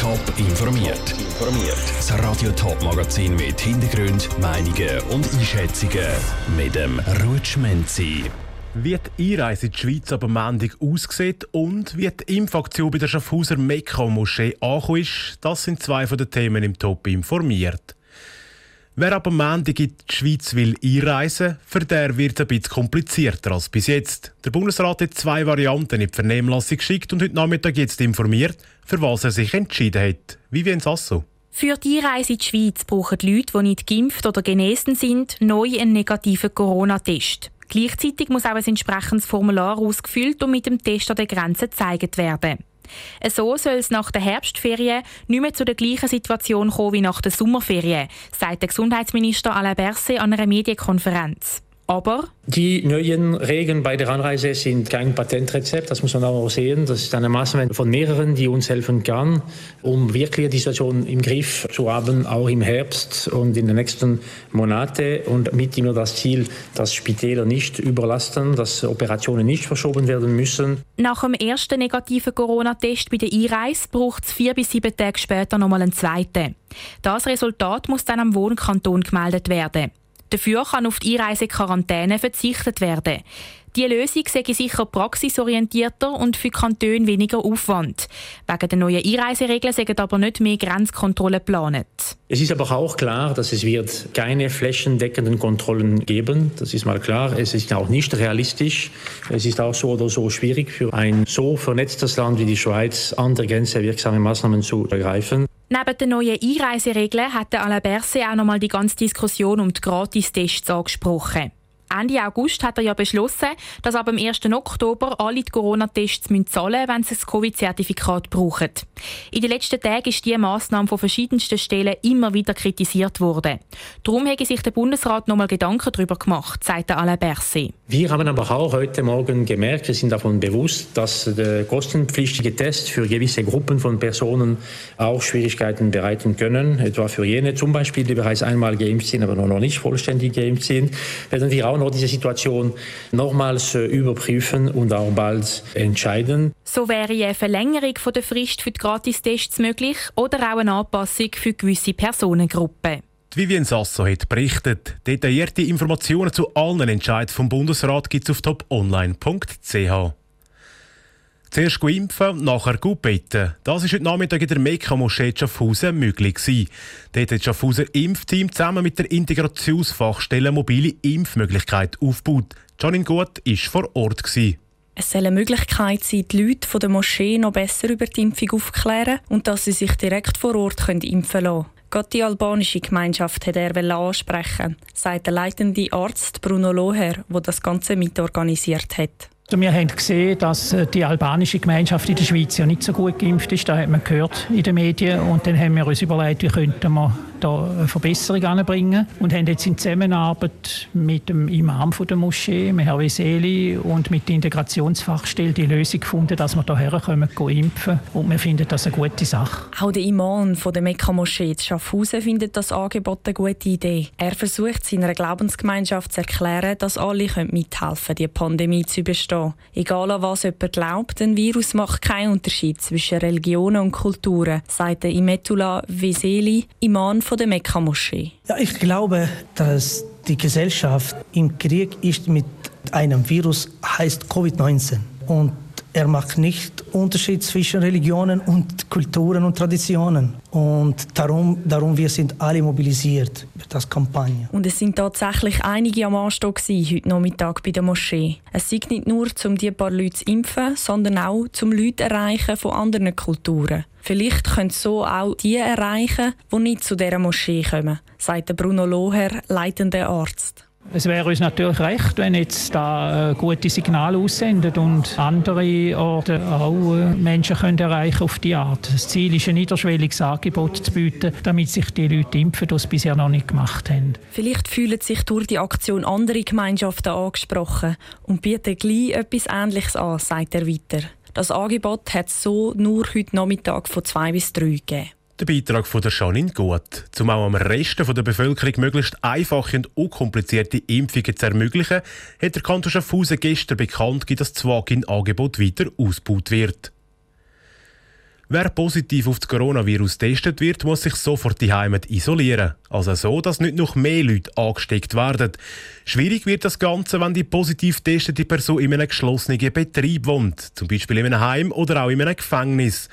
Top informiert. Informiert. Das Radio Top Magazin mit Hintergrund, Meinungen und Einschätzungen mit dem Rutschmenzi. Wie die Einreise in die Schweiz aber Montag aussieht und wie die Impfaktion bei der Schaffhauser Mekka-Moschee angekommen ist, das sind zwei von den Themen im Top informiert. Wer aber Montag in die Schweiz will einreisen, für der wird es ein bisschen komplizierter als bis jetzt. Der Bundesrat hat zwei Varianten in die Vernehmlassung geschickt und heute Nachmittag jetzt informiert, für was er sich entschieden hat. Wie Vivien Sasso. Für die Einreise in die Schweiz brauchen die Leute, die nicht geimpft oder genesen sind, neu einen negativen Corona-Test. Gleichzeitig muss auch ein entsprechendes Formular ausgefüllt und mit dem Test an der Grenze gezeigt werden. So soll es nach der Herbstferien nicht mehr zu der gleichen Situation kommen wie nach der Sommerferien, sagt der Gesundheitsminister Alain Berset an einer Medienkonferenz. Aber die neuen Regeln bei der Anreise sind kein Patentrezept, das muss man auch sehen. Das ist eine Maßnahme von mehreren, die uns helfen kann, um wirklich die Situation im Griff zu haben, auch im Herbst und in den nächsten Monaten. Und mit immer das Ziel, dass Spitäler nicht überlasten, dass Operationen nicht verschoben werden müssen. Nach dem ersten negativen Corona-Test bei der Einreise braucht es vier bis sieben Tage später nochmal einen zweiten. Das Resultat muss dann am Wohnkanton gemeldet werden. Dafür kann auf die Einreisequarantäne verzichtet werden. Die Lösung sei sicher praxisorientierter und für Kantone weniger Aufwand. Wegen der neuen Einreiseregeln sind aber nicht mehr Grenzkontrollen geplant. Es ist aber auch klar, dass es wird keine flächendeckenden Kontrollen geben. Das ist mal klar. Es ist auch nicht realistisch. Es ist auch so oder so schwierig für ein so vernetztes Land wie die Schweiz an der Grenze wirksame Maßnahmen zu ergreifen. Neben den neuen Einreiseregeln hat Alain Berset auch noch mal die ganze Diskussion um die Gratistests angesprochen. Ende August hat er ja beschlossen, dass ab dem 1. Oktober alle die Corona-Tests zahlen müssen, wenn sie das Covid-Zertifikat brauchen. In den letzten Tagen ist diese Massnahme von verschiedensten Stellen immer wieder kritisiert worden. Darum hat sich der Bundesrat noch mal Gedanken darüber gemacht, sagt Alain Berset. Wir haben aber auch heute Morgen gemerkt, wir sind davon bewusst, dass der kostenpflichtige Test für gewisse Gruppen von Personen auch Schwierigkeiten bereiten können. Etwa für jene zum Beispiel, die bereits einmal geimpft sind, aber noch nicht vollständig geimpft sind, werden wir auch noch diese Situation nochmals äh, überprüfen und auch bald entscheiden. So wäre eine Verlängerung der Frist für die Gratistests möglich oder auch eine Anpassung für gewisse Personengruppen. Die Vivien Sasso hat berichtet. Detaillierte Informationen zu allen Entscheidungen vom Bundesrat gibt es auf toponline.ch. Zuerst impfen, nachher gut beten. Das ist heute Nachmittag in der Mekka-Moschee Schaffhausen möglich gewesen. Dort hat das Schaffhauser Impfteam zusammen mit der Integrationsfachstelle mobile Impfmöglichkeit aufgebaut. Janine Gut war vor Ort. Gewesen. Es soll eine Möglichkeit sein, die Leute von der Moschee noch besser über die Impfung aufzuklären und dass sie sich direkt vor Ort impfen lassen können. Gerade die albanische Gemeinschaft hat er ansprechen, sagt der leitende Arzt Bruno Loher, der das Ganze mitorganisiert hat. Wir haben gesehen, dass äh, die albanische Gemeinschaft in der Schweiz ja nicht so gut geimpft ist. Das hat man gehört in den Medien. Und dann haben wir uns überlegt, wie könnten wir da eine Verbesserung anbringen und haben jetzt in Zusammenarbeit mit dem Imam von der Moschee, mit Herrn Weseli und mit der Integrationsfachstelle die Lösung gefunden, dass wir hierher kommen, impfen und wir finden das eine gute Sache. Auch der Imam von der Mekka-Moschee in Schaffhausen findet das Angebot eine gute Idee. Er versucht seiner Glaubensgemeinschaft zu erklären, dass alle mithelfen können, die Pandemie zu überstehen. Egal an was jemand glaubt, ein Virus macht keinen Unterschied zwischen Religionen und Kulturen, sagt Imetula Veseli, Imam von der Mekka-Moschee. Ja, ich glaube, dass die Gesellschaft im Krieg ist mit einem Virus, heißt Covid-19. Und er macht nicht Unterschied zwischen Religionen und Kulturen und Traditionen. Und darum, darum wir sind alle mobilisiert für das Kampagne. Und es sind tatsächlich einige am Anstock heute Nachmittag bei der Moschee. Es ist nicht nur, um die paar Leute zu impfen, sondern auch, um Leute erreichen von anderen Kulturen. Vielleicht können so auch die erreichen, die nicht zu dieser Moschee kommen, sagt Bruno Loher, leitender Arzt. Es wäre uns natürlich recht, wenn jetzt da äh, gute Signale aussendet und andere Orte auch äh, Menschen können erreichen auf die Art. Das Ziel ist, ein niederschwelliges Angebot zu bieten, damit sich die Leute impfen, die es bisher noch nicht gemacht haben. Vielleicht fühlen sich durch die Aktion andere Gemeinschaften angesprochen und bieten gleich etwas Ähnliches an, sagt er weiter. Das Angebot hat es so nur heute Nachmittag von zwei bis drei gegeben. Der Beitrag von der Janine Gut. Um auch am Rest der Bevölkerung möglichst einfache und unkomplizierte Impfungen zu ermöglichen, hat der Kanton Schaffhausen gestern bekannt gegeben, dass das Wagin-Angebot weiter ausgebaut wird. Wer positiv auf das Coronavirus testet wird, muss sich sofort die Heimat isolieren. Also so, dass nicht noch mehr Leute angesteckt werden. Schwierig wird das Ganze, wenn die positiv testete Person in einem geschlossenen Betrieb wohnt. Zum Beispiel in einem Heim oder auch in einem Gefängnis.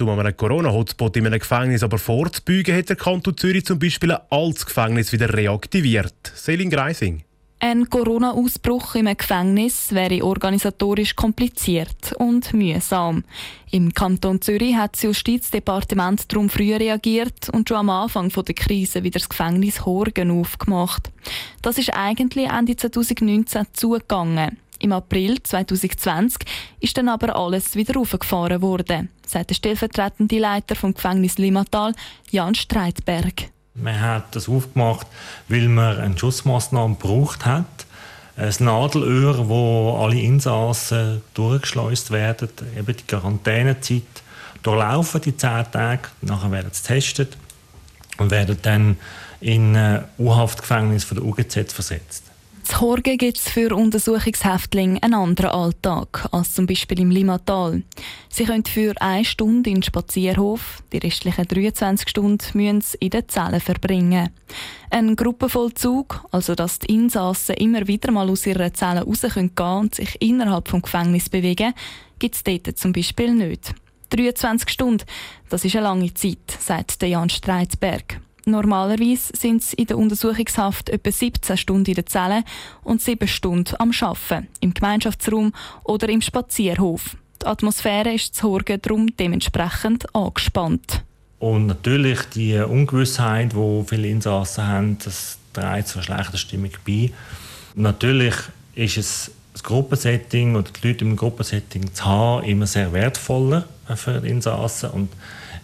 Um einem Corona-Hotspot in einem Gefängnis aber vorzubeugen, hat der Kanton Zürich zum Beispiel ein altes Gefängnis wieder reaktiviert. Selin Greising. Ein Corona-Ausbruch im Gefängnis wäre organisatorisch kompliziert und mühsam. Im Kanton Zürich hat das Justizdepartement darum früh reagiert und schon am Anfang der Krise wieder das Gefängnis Horgen aufgemacht. Das ist eigentlich Ende 2019 zugegangen. Im April 2020 ist dann aber alles wieder aufgefahren worden, sagt der stellvertretende Leiter vom Gefängnis Limmatal, Jan Streitberg. Man hat das aufgemacht, weil man eine Schutzmaßnahme gebraucht hat. Ein Nadelöhr, wo alle Insassen durchgeschleust werden, eben die Quarantänezeit durchlaufen, die zehn Tage. Nachher werden sie getestet und werden dann in ein U-Haftgefängnis von der UGZ versetzt. Zu Horgen gibt es für Untersuchungshäftlinge einen anderen Alltag als zum Beispiel im Limatal. Sie können für eine Stunde in den Spazierhof, die restlichen 23 Stunden müssen sie in den Zellen verbringen. Ein Gruppenvollzug, also dass die Insassen immer wieder mal aus ihrer Zelle raus gehen können und sich innerhalb des Gefängnisses bewegen, gibt es dort zum Beispiel nicht. 23 Stunden, das ist eine lange Zeit, sagt Jan Streitberg. Normalerweise sind sie in der Untersuchungshaft etwa 17 Stunden in der Zelle und 7 Stunden am Arbeiten, im Gemeinschaftsraum oder im Spazierhof. Die Atmosphäre ist zu Horgen darum dementsprechend angespannt. Und natürlich die Ungewissheit, die viele Insassen haben, das trägt zur schlechten Stimmung bei. Natürlich ist es das Gruppensetting oder die Leute im Gruppensetting zu haben immer sehr wertvoller für die Insassen und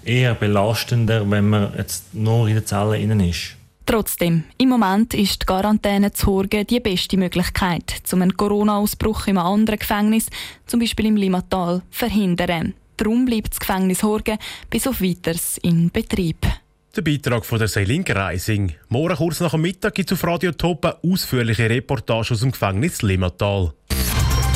eher belastender, wenn man jetzt nur in der Zelle innen ist. Trotzdem, im Moment ist die Quarantäne zu Horgen die beste Möglichkeit, um einen Corona-Ausbruch in einem anderen Gefängnis, zum Beispiel im Limatal, zu verhindern. Darum bleibt das Gefängnis Horgen bis auf weiteres in Betrieb. Der Beitrag von der Selin Reising. Morgen kurz nach dem Mittag gibt es auf Radio Top eine ausführliche Reportage aus dem Gefängnis Limatal.